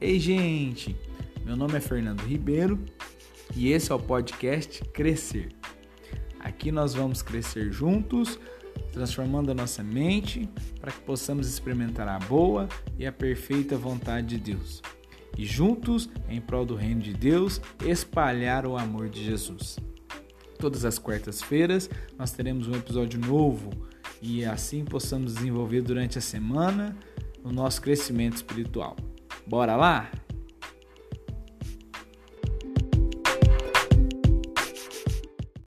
Ei, gente! Meu nome é Fernando Ribeiro e esse é o podcast Crescer. Aqui nós vamos crescer juntos, transformando a nossa mente para que possamos experimentar a boa e a perfeita vontade de Deus. E juntos, em prol do reino de Deus, espalhar o amor de Jesus. Todas as quartas-feiras nós teremos um episódio novo e assim possamos desenvolver durante a semana o nosso crescimento espiritual. Bora lá?